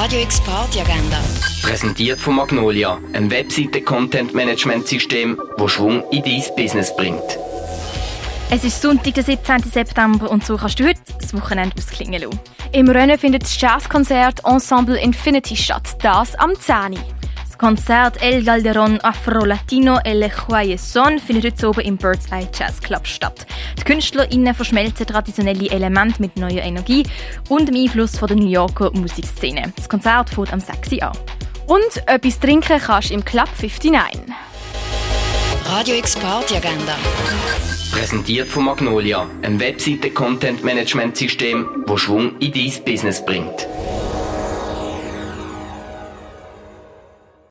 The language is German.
Radio X Party Agenda. Präsentiert von Magnolia, einem Webseite-Content-Management-System, das Schwung in dein Business bringt. Es ist Sonntag, der 17. September und so kannst du heute das Wochenende ausklingen lassen. Im Rennen findet das Jazzkonzert Ensemble Infinity statt, das am 10. Das Konzert El Galderon Afro Latino El Son findet heute oben im Bird's Eye Jazz Club statt. Die KünstlerInnen verschmelzen traditionelle Elemente mit neuer Energie und dem Einfluss von der New Yorker Musikszene. Das Konzert fängt am 6. Uhr an. Und etwas trinken kannst du im Club 59. Radio X Party Agenda. Präsentiert von Magnolia, einem Webseite-Content-Management-System, das Schwung in dein Business bringt.